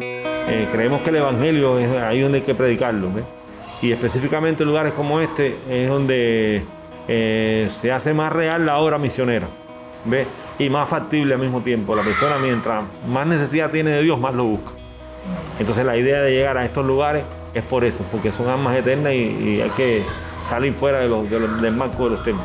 Eh, creemos que el Evangelio es ahí donde hay que predicarlo. Y específicamente en lugares como este es donde eh, se hace más real la obra misionera. ¿ves? Y más factible al mismo tiempo. La persona mientras más necesidad tiene de Dios, más lo busca. Entonces la idea de llegar a estos lugares es por eso, porque son almas eternas y, hay que salir fuera de los, del marco de los temas.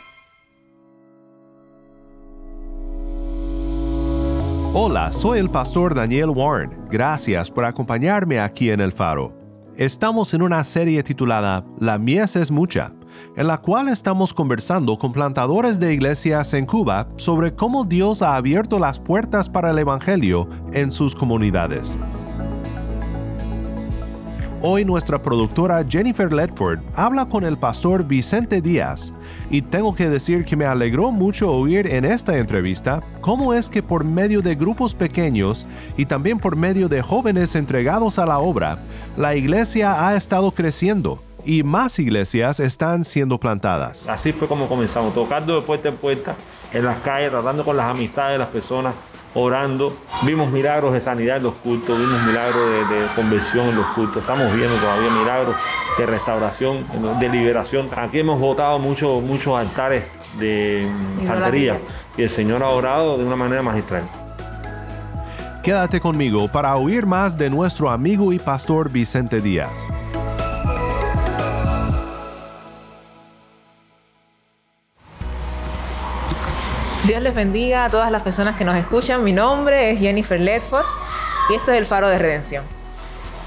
Hola, soy el pastor Daniel Warren. Gracias por acompañarme aquí en El Faro. Estamos en una serie titulada La mies es mucha, en la cual estamos conversando con plantadores de iglesias en Cuba sobre cómo Dios ha abierto las puertas para el Evangelio en sus comunidades. Hoy nuestra productora Jennifer Ledford habla con el pastor Vicente Díaz y tengo que decir que me alegró mucho oír en esta entrevista cómo es que por medio de grupos pequeños y también por medio de jóvenes entregados a la obra, la iglesia ha estado creciendo y más iglesias están siendo plantadas. Así fue como comenzamos, tocando de puerta en puerta en las calles, tratando con las amistades de las personas orando. Vimos milagros de sanidad en los cultos, vimos milagros de, conversión en los cultos. Estamos viendo todavía milagros de restauración, de liberación. Aquí hemos votado muchos muchos altares de santería y el Señor ha orado de una manera magistral. Quédate conmigo para oír más de nuestro amigo y pastor Vicente Díaz. Dios les bendiga a todas las personas que nos escuchan. Mi nombre es Jennifer Ledford y esto es el Faro de Redención.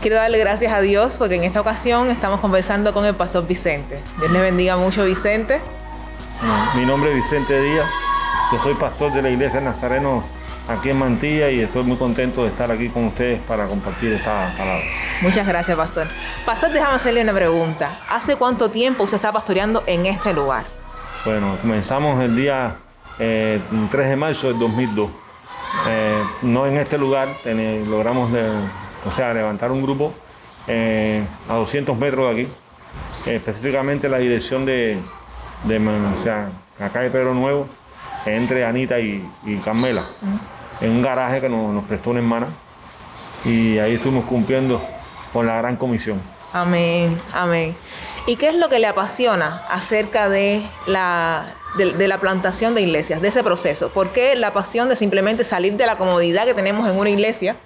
Quiero darle gracias a Dios porque en esta ocasión estamos conversando con el pastor Vicente. Dios les bendiga mucho, Vicente. Mi nombre es Vicente Díaz. Yo soy pastor de la iglesia Nazareno aquí en Mantilla y estoy muy contento de estar aquí con ustedes para compartir esta palabra. Muchas gracias, pastor. Pastor, déjame hacerle una pregunta. ¿Hace cuánto tiempo usted está pastoreando en este lugar? Bueno, comenzamos el día 3 eh, de marzo del 2002. Eh, no en este lugar, logramos o sea, levantar un grupo eh, a 200 metros de aquí, específicamente la dirección de, de o sea, acá de Pedro Nuevo, entre Anita y, Carmela, en un garaje que nos, nos prestó una hermana y ahí estuvimos cumpliendo con la gran comisión. Amén, amén. ¿Y qué es lo que le apasiona acerca de la, de, la plantación de iglesias, de ese proceso? ¿Por qué la pasión de simplemente salir de la comodidad que tenemos en una iglesia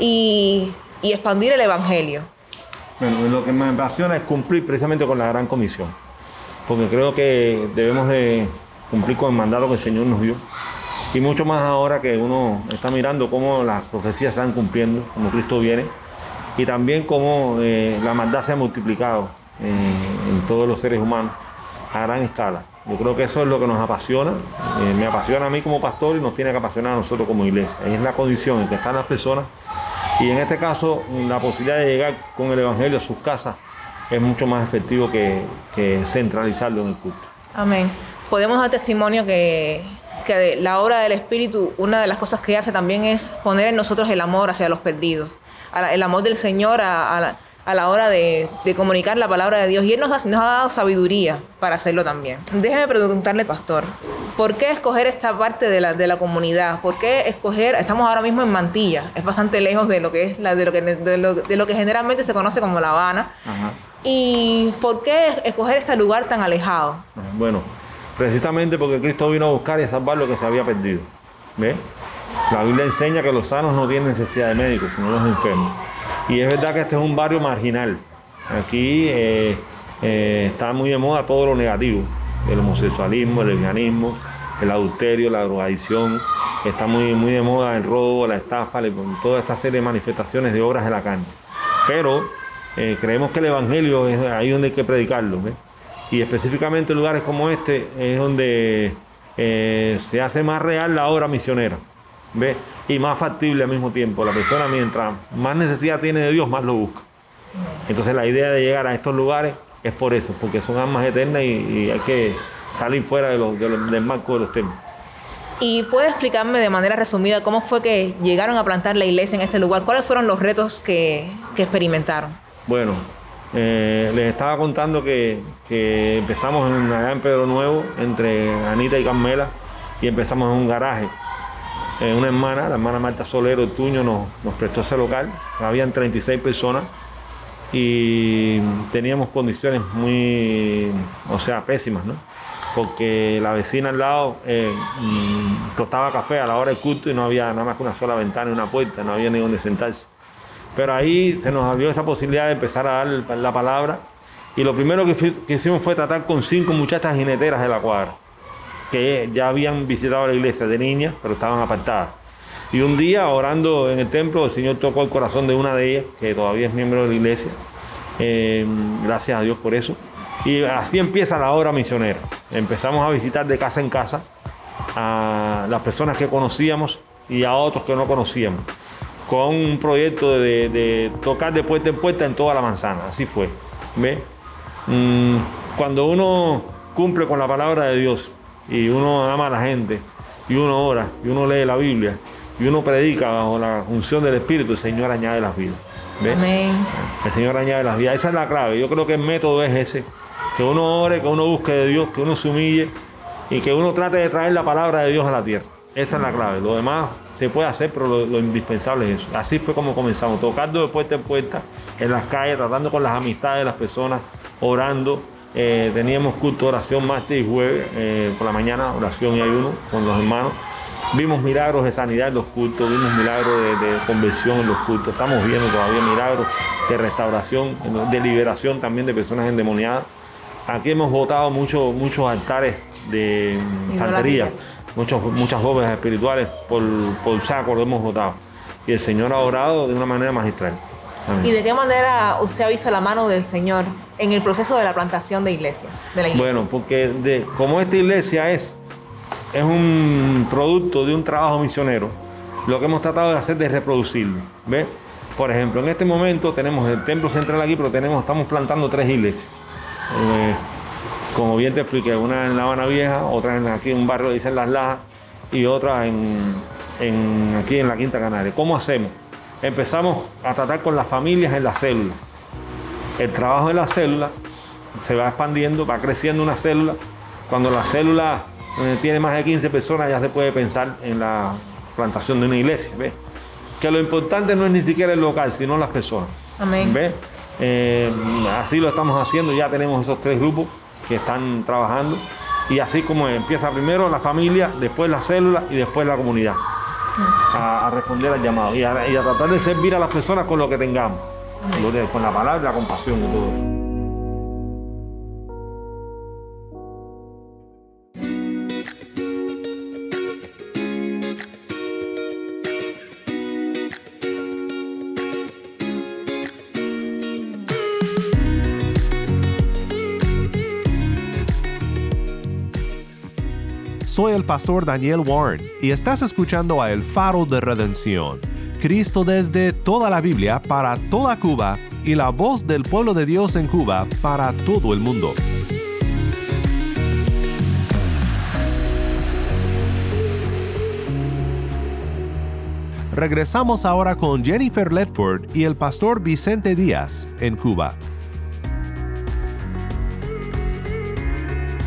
y, expandir el Evangelio? Bueno, lo que me apasiona es cumplir precisamente con la gran comisión, porque creo que debemos de cumplir con el mandato que el Señor nos dio. Y mucho más ahora que uno está mirando cómo las profecías están cumpliendo, como Cristo viene, y también cómo eh, la maldad se ha multiplicado en, todos los seres humanos a gran escala. Yo creo que eso es lo que nos apasiona, eh, me apasiona a mí como pastor y nos tiene que apasionar a nosotros como iglesia. Es la condición en que están las personas y en este caso la posibilidad de llegar con el Evangelio a sus casas es mucho más efectivo que, centralizarlo en el culto. Amén. Podemos dar testimonio que, que la obra del Espíritu, una de las cosas que hace también es poner en nosotros el amor hacia los perdidos, el amor del Señor a, a, a la hora de, comunicar la palabra de Dios. Y Él nos ha, nos ha dado sabiduría para hacerlo también. Déjeme preguntarle, pastor, ¿por qué escoger esta parte de la, de la comunidad? ¿Por qué escoger, estamos ahora mismo en Mantilla, es bastante lejos de lo que es la, de, lo que, de, lo, que generalmente se conoce como La Habana? ¿Y por qué escoger este lugar tan alejado? Bueno, precisamente porque Cristo vino a buscar y a salvar lo que se había perdido. ¿Ve? La Biblia enseña que los sanos no tienen necesidad de médicos, sino los enfermos. Y es verdad que este es un barrio marginal. Aquí eh, eh, está muy de moda todo lo negativo, el homosexualismo, el lesbianismo, el adulterio, la drogadicción, está muy, muy de moda el robo, la estafa, toda esta serie de manifestaciones de obras de la carne. Pero eh, creemos que el Evangelio es ahí donde hay que predicarlo. Y específicamente en lugares como este es donde se hace más real la obra misionera. ¿Ve? Y más factible al mismo tiempo. La persona mientras más necesidad tiene de Dios, más lo busca. Entonces la idea de llegar a estos lugares es por eso, porque son almas eternas y, hay que salir fuera de del marco de los temas. ¿Y puede explicarme de manera resumida cómo fue que llegaron a plantar la iglesia en este lugar? ¿Cuáles fueron los retos que, experimentaron? Bueno, eh, les estaba contando que, empezamos en, allá en Pedro Nuevo, entre Anita y Carmela, y empezamos en un garaje. Eh, una hermana, la hermana Marta Solero Tuño, nos, prestó ese local. Habían 36 personas y teníamos condiciones muy, o sea, pésimas, ¿no? Porque la vecina al lado eh, mm, tostaba café a la hora del culto y no había nada más que una sola ventana y una puerta, no había ni donde sentarse. Pero ahí se nos abrió esa posibilidad de empezar a dar la palabra y lo primero que, hicimos fue tratar con cinco muchachas jineteras de la cuadra, que ya habían visitado la iglesia de niñas, pero estaban apartadas. Y un día, orando en el templo, el Señor tocó el corazón de una de ellas, que todavía es miembro de la iglesia. Eh, gracias a Dios por eso. Y así empieza la obra misionera. Empezamos a visitar de casa en casa a las personas que conocíamos y a otros que no conocíamos, con un proyecto de, tocar de puerta en puerta en toda la manzana. Así fue. ¿Ve? Mm, cuando uno cumple con la palabra de Dios y uno ama a la gente y uno ora y uno lee la Biblia, y uno predica bajo la función del Espíritu, el Señor añade las vidas. El Señor añade las vidas. Esa es la clave. Yo creo que el método es ese. Que uno ore, que uno busque de Dios, que uno se humille y que uno trate de traer la palabra de Dios a la tierra. Esa es la clave. Lo demás se puede hacer, pero lo, indispensable es eso. Así fue como comenzamos, tocando de puerta en puerta, en las calles, tratando con las amistades de las personas, orando. Eh, teníamos culto, oración martes y jueves, eh, por la mañana, oración y ayuno con los hermanos. Vimos milagros de sanidad en los cultos, vimos milagros de, conversión en los cultos, estamos viendo todavía milagros de restauración, de liberación también de personas endemoniadas. Aquí hemos votado muchos muchos altares de santería, muchos, muchas jóvenes espirituales por, por saco lo hemos votado. Y el Señor ha orado de una manera magistral. ¿Y de qué manera usted ha visto la mano del Señor en el proceso de la plantación de iglesia? De la iglesia? Bueno, porque como esta iglesia es es un producto de un trabajo misionero. Lo que hemos tratado de hacer es reproducirlo. ¿Ve? Por ejemplo, en este momento tenemos el templo central aquí, pero tenemos, estamos plantando tres iglesias. Eh, como bien te expliqué, una en La Habana Vieja, otra en, aquí en un barrio dicen Las Lajas y otra en, aquí en la Quinta Canaria. ¿Cómo hacemos? Empezamos a tratar con las familias en la célula. El trabajo de la célula se va expandiendo, va creciendo una célula. Cuando la célula tiene más de 15 personas, ya se puede pensar en la plantación de una iglesia. Que lo importante no es ni siquiera el local, sino las personas. Amén. Eh, así lo estamos haciendo, ya tenemos esos tres grupos que están trabajando. Y así como empieza primero la familia, después la célula y después la comunidad. A, responder al llamado y a, tratar de servir a las personas con lo que tengamos, con la palabra, la compasión y todo pastor Daniel Warren y estás escuchando a El Faro de Redención. Cristo desde toda la Biblia para toda Cuba y la voz del pueblo de Dios en Cuba para todo el mundo. Regresamos ahora con Jennifer Ledford y el pastor Vicente Díaz en Cuba.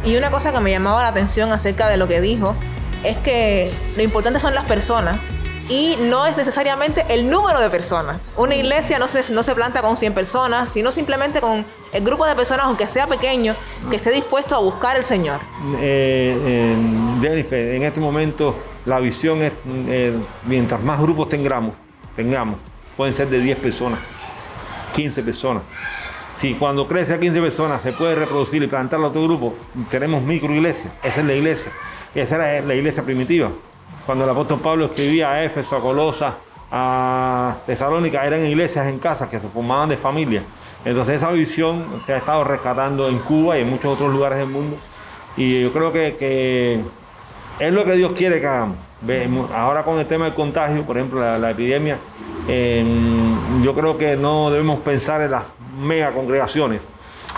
Y una cosa que me llamaba la atención acerca de lo que dijo es que lo importante son las personas y no es necesariamente el número de personas. Una iglesia no se, no se planta con 100 personas, sino simplemente con el grupo de personas, aunque sea pequeño, que esté dispuesto a buscar al Señor. Eh, en este momento la visión es, eh, mientras más grupos tengamos, tengamos, pueden ser de 10 personas, 15 personas, si cuando crece a 15 personas se puede reproducir y plantar a otro grupo, tenemos micro iglesia, esa es la iglesia. Esa era la iglesia primitiva. Cuando el apóstol Pablo escribía a Éfeso, a Colosa, a Tesalónica, eran iglesias en casa que se formaban de familia. Entonces esa visión se ha estado rescatando en Cuba y en muchos otros lugares del mundo. Y yo creo que, es lo que Dios quiere que hagamos. Ahora con el tema del contagio, por ejemplo, la, la epidemia, eh, yo creo que no debemos pensar en las mega congregaciones,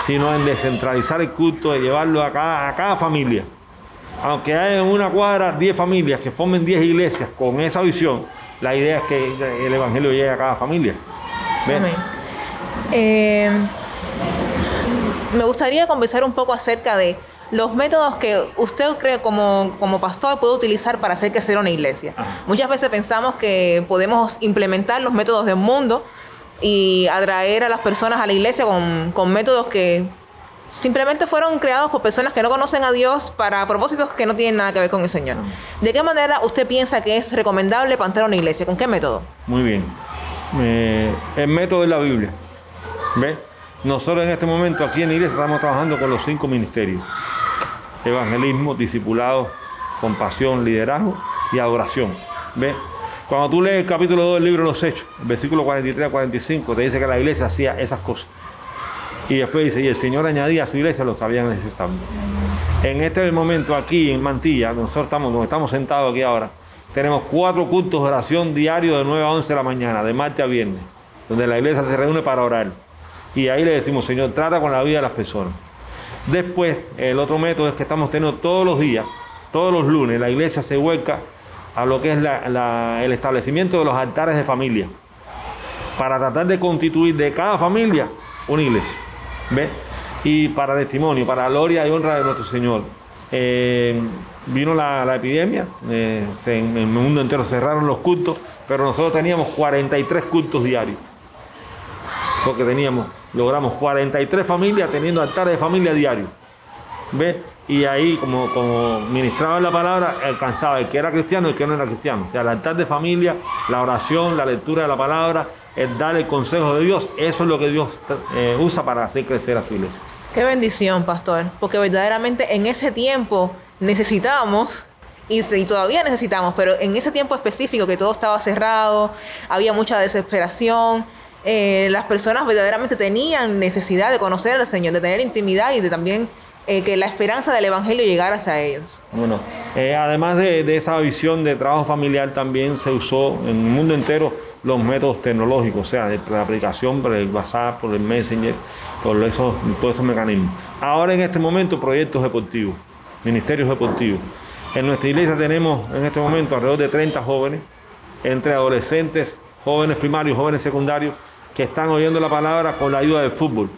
sino en descentralizar el culto, de llevarlo a cada, a cada familia. Aunque haya en una cuadra 10 familias que formen 10 iglesias con esa visión, la idea es que el Evangelio llegue a cada familia. Amén. Eh, me gustaría conversar un poco acerca de los métodos que usted cree como, como pastor puede utilizar para hacer crecer una iglesia. Muchas veces pensamos que podemos implementar los métodos del mundo y atraer a las personas a la iglesia con, con métodos que simplemente fueron creados por personas que no conocen a Dios para propósitos que no tienen nada que ver con el Señor. ¿De qué manera usted piensa que es recomendable plantar una iglesia? ¿Con qué método? Muy bien. Eh, el método de la Biblia. ¿Ves? Nosotros en este momento aquí en la iglesia estamos trabajando con los cinco ministerios. Evangelismo, discipulado, compasión, liderazgo y adoración. ¿Ves? Cuando tú lees el capítulo 2 del libro de los Hechos, el versículo 43 a 45, te dice que la iglesia hacía esas cosas. Y después dice, y el Señor añadía a su iglesia los sabían necesarios. En este momento aquí en Mantilla, nosotros estamos, donde estamos sentados aquí ahora, tenemos cuatro cultos de oración diarios de 9 a 11 de la mañana, de martes a viernes, donde la iglesia se reúne para orar. Y ahí le decimos, Señor, trata con la vida de las personas. Después, el otro método es que estamos teniendo todos los días, todos los lunes, la iglesia se vuelca a lo que es el establecimiento de los altares de familia, para tratar de constituir de cada familia una iglesia. ¿Ves? Y para testimonio, para gloria y honra de nuestro Señor. Eh, vino la, epidemia, eh, en el mundo entero cerraron los cultos, pero nosotros teníamos 43 cultos diarios porque teníamos, logramos 43 familias teniendo altares de familia diario. ¿Ves? Y ahí, como, como ministraba la palabra, alcanzaba el que era cristiano y el que no era cristiano. O sea, el altar de familia, la oración, la lectura de la palabra, el dar el consejo de Dios, eso es lo que Dios eh, usa para hacer crecer a su iglesia. Qué bendición, pastor, porque verdaderamente en ese tiempo necesitábamos y, y todavía necesitamos, pero en ese tiempo específico que todo estaba cerrado, había mucha desesperación, eh, las personas verdaderamente tenían necesidad de conocer al Señor, de tener intimidad y de también eh, que la esperanza del Evangelio llegara hacia ellos. Bueno, eh, además de, esa visión de trabajo familiar, también se usó en el mundo entero los métodos tecnológicos, o sea, de la aplicación por el WhatsApp, por el Messenger, por esos, todos esos mecanismos. Ahora en este momento proyectos deportivos, ministerios deportivos. En nuestra iglesia tenemos en este momento alrededor de 30 jóvenes, entre adolescentes, jóvenes primarios, jóvenes secundarios, que están oyendo la palabra con la ayuda del fútbol.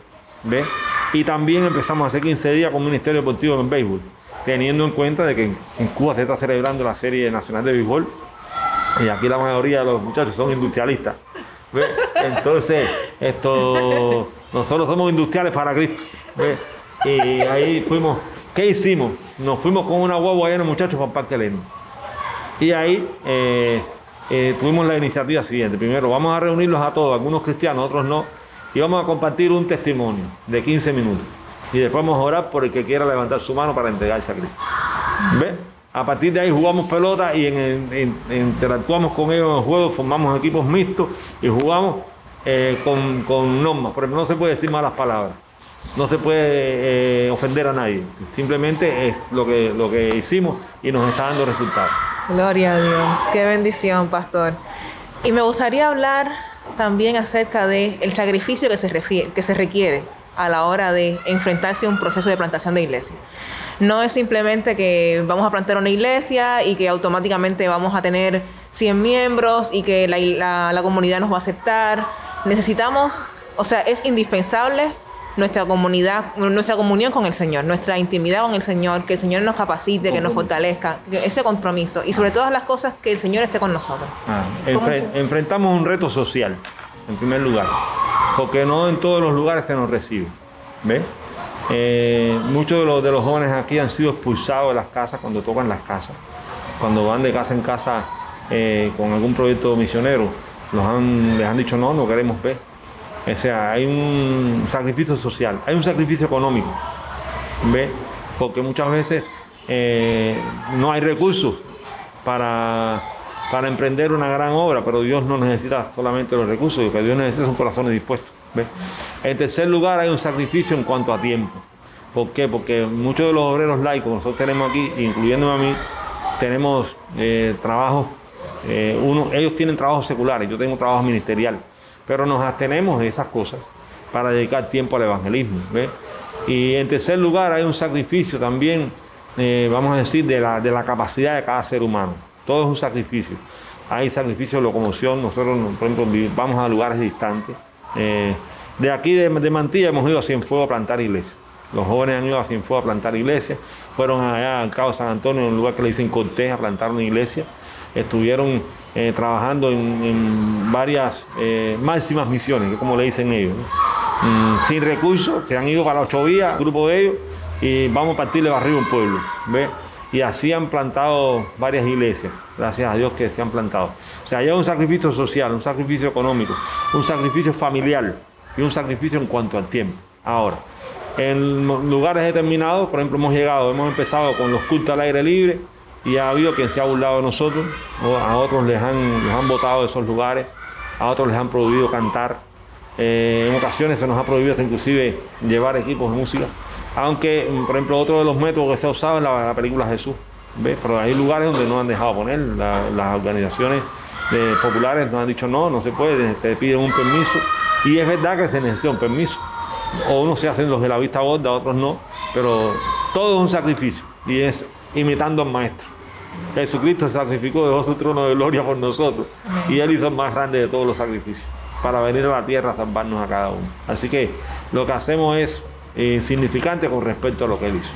¿Ves? Y también empezamos hace 15 días con un ministerio deportivo en béisbol, teniendo en cuenta de que en, Cuba se está celebrando la serie nacional de béisbol y aquí la mayoría de los muchachos son industrialistas. Entonces, esto, nosotros somos industriales para Cristo. Y ahí fuimos, ¿qué hicimos? Nos fuimos con una guagua llena de muchachos para el Parque Leno. Y ahí eh, eh, tuvimos la iniciativa siguiente. Primero, vamos a reunirlos a todos, algunos cristianos, otros no, y vamos a compartir un testimonio de 15 minutos. Y después vamos a orar por el que quiera levantar su mano para entregarse a Cristo. ¿Ves? A partir de ahí jugamos pelota y interactuamos con ellos en el juego, formamos equipos mixtos y jugamos eh, con, con normas. Por ejemplo, no se puede decir malas palabras. No se puede eh, ofender a nadie. Simplemente es lo que, lo que hicimos y nos está dando resultados. Gloria a Dios, qué bendición, pastor. Y me gustaría hablar también acerca del el sacrificio que se, que se requiere a la hora de enfrentarse a un proceso de plantación de iglesia. No es simplemente que vamos a plantar una iglesia y que automáticamente vamos a tener 100 miembros y que la- la comunidad nos va a aceptar. Necesitamos, o sea, es indispensable nuestra comunidad, nuestra comunión con el Señor, nuestra intimidad con el Señor, que el Señor nos capacite, que nos fortalezca, ese compromiso y sobre todas las cosas que el Señor esté con nosotros. Ah, enfrentamos un reto social, en primer lugar, porque no en todos los lugares se nos recibe. ¿Ves? Eh, muchos de los, de los jóvenes aquí han sido expulsados de las casas cuando tocan las casas. Cuando van de casa en casa eh, con algún proyecto misionero, los han, les han dicho no, no queremos ver. O sea, hay un sacrificio social, hay un sacrificio económico. ¿Ves? Porque muchas veces eh, no hay recursos para, para emprender una gran obra, pero Dios no necesita solamente los recursos, lo que Dios necesita son corazones dispuestos. ¿ves? En tercer lugar, hay un sacrificio en cuanto a tiempo. ¿Por qué? Porque muchos de los obreros laicos nosotros tenemos aquí, incluyéndome a mí, tenemos eh, trabajos, eh, ellos tienen trabajos seculares, yo tengo trabajo ministerial, pero nos abstenemos de esas cosas para dedicar tiempo al evangelismo. ¿ves? Y en tercer lugar, hay un sacrificio también, eh, vamos a decir, de la, de la capacidad de cada ser humano. Todo es un sacrificio. Hay sacrificio de locomoción, nosotros, por ejemplo, vamos a lugares distantes. Eh, de aquí de, Mantilla hemos ido a Cienfuegos a plantar iglesias. Los jóvenes han ido a Cienfuegos a plantar iglesias. Fueron allá al Cabo San Antonio, en un lugar que le dicen Cortés, a plantar una iglesia. Estuvieron eh, trabajando en, varias eh, máximas misiones, que como le dicen ellos. Mm, sin recursos, se han ido para la ocho vías, grupo de ellos, y vamos a partirle barrio a un pueblo. ¿ve? Y así han plantado varias iglesias, gracias a Dios que se han plantado. O sea, hay un sacrificio social, un sacrificio económico, un sacrificio familiar y un sacrificio en cuanto al tiempo. Ahora, en lugares determinados, por ejemplo, hemos llegado, hemos empezado con los cultos al aire libre y ha habido quien se ha burlado de nosotros, a otros les han, los han botado de esos lugares, a otros les han prohibido cantar. Eh, en ocasiones se nos ha prohibido hasta inclusive llevar equipos de música. Aunque, por ejemplo, otro de los métodos que se ha usado es la, la película Jesús. ¿ves? Pero hay lugares donde no han dejado poner. La- las organizaciones populares nos han dicho no, no se puede, te piden un permiso. Y es verdad que se necesita un permiso. O unos se hacen los de la vista gorda, otros no. Pero todo es un sacrificio. Y es imitando al Maestro. Jesucristo se sacrificó, dejó su trono de gloria por nosotros. Y Él hizo el más grande de todos los sacrificios. Para venir a la tierra a salvarnos a cada uno. Así que lo que hacemos es eh, insignificante con respecto a lo que Él hizo.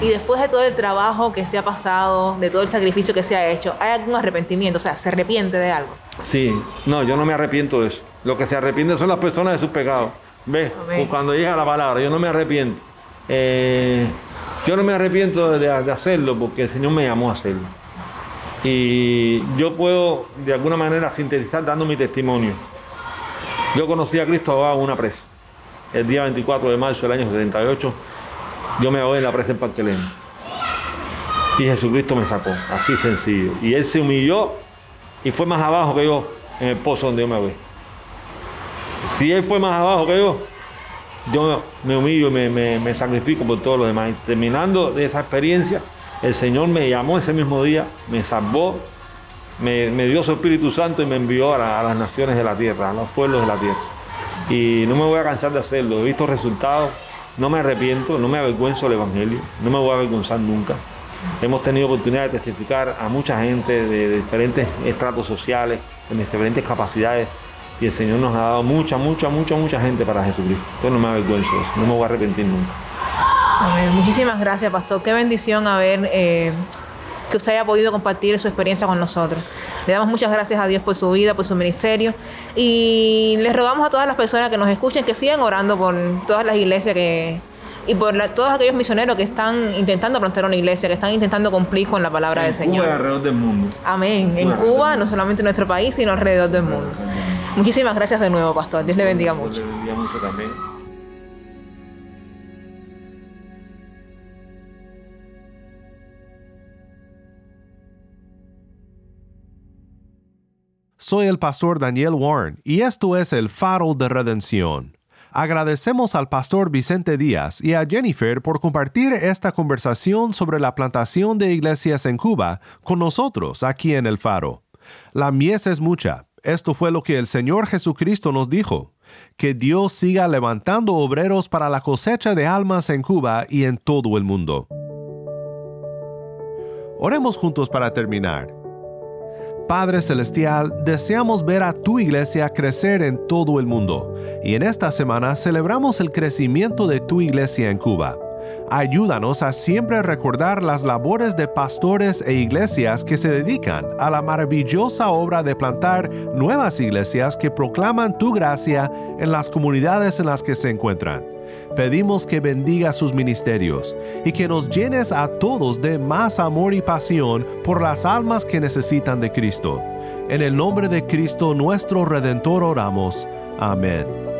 Y después de todo el trabajo que se ha pasado, de todo el sacrificio que se ha hecho, ¿hay algún arrepentimiento? O sea, ¿se arrepiente de algo? Sí, no, yo no me arrepiento de eso. Lo que se arrepienten son las personas de sus pecados. ¿Ves? Amén. Cuando llega la palabra, yo no me arrepiento. Eh, yo no me arrepiento de, hacerlo porque el Señor me llamó a hacerlo. Y yo puedo, de alguna manera, sintetizar dando mi testimonio. Yo conocí a Cristo ahogado en una presa. El día 24 de marzo del año 78, yo me ahogué en la presa en Pantelén. Y Jesucristo me sacó, así sencillo. Y Él se humilló y fue más abajo que yo en el pozo donde yo me ahogué. Si Él fue más abajo que yo, yo me humillo me, sacrifico por todos los demás. Terminando de esa experiencia, el Señor me llamó ese mismo día, me salvó, me, dio su Espíritu Santo y me envió a las naciones de la tierra, a los pueblos de la tierra. Y no me voy a cansar de hacerlo. He visto resultados, no me arrepiento, no me avergüenzo del Evangelio, no me voy a avergonzar nunca. Hemos tenido oportunidad de testificar a mucha gente de, de diferentes estratos sociales, de diferentes capacidades. Y el Señor nos ha dado mucha, mucha, mucha, mucha gente para Jesucristo. Entonces no me avergüenzo de eso, no me voy a arrepentir nunca. Amén. Muchísimas gracias, Pastor. Qué bendición haber eh, que usted haya podido compartir su experiencia con nosotros. Le damos muchas gracias a Dios por su vida, por su ministerio. Y les rogamos a todas las personas que nos escuchen que sigan orando por todas las iglesias que y por la- todos aquellos misioneros que están intentando plantar una iglesia, que están intentando cumplir con la palabra del Cuba y Señor. alrededor del mundo. Amén. En Cuba, no solamente en nuestro país, sino alrededor del mundo. Muchísimas gracias de nuevo, Pastor. Dios le bendiga Dios mucho. le bendiga mucho también. Soy el pastor Daniel Warren y esto es el faro de redención. Agradecemos al pastor Vicente Díaz y a Jennifer por compartir esta conversación sobre la plantación de iglesias en Cuba con nosotros aquí en el faro. La mies es mucha. Esto fue lo que el Señor Jesucristo nos dijo. Que Dios siga levantando obreros para la cosecha de almas en Cuba y en todo el mundo. Oremos juntos para terminar. Padre Celestial, deseamos ver a tu iglesia crecer en todo el mundo y en esta semana celebramos el crecimiento de tu iglesia en Cuba. Ayúdanos a siempre recordar las labores de pastores e iglesias que se dedican a la maravillosa obra de plantar nuevas iglesias que proclaman tu gracia en las comunidades en las que se encuentran. Pedimos que bendiga sus ministerios y que nos llenes a todos de más amor y pasión por las almas que necesitan de Cristo. En el nombre de Cristo nuestro Redentor oramos. Amén.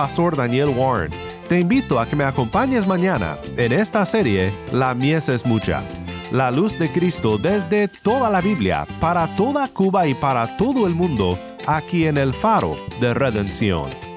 pastor Daniel Warren. Te invito a que me acompañes mañana en esta serie La mies es mucha. La luz de Cristo desde toda la Biblia, para toda Cuba y para todo el mundo, aquí en el faro de redención.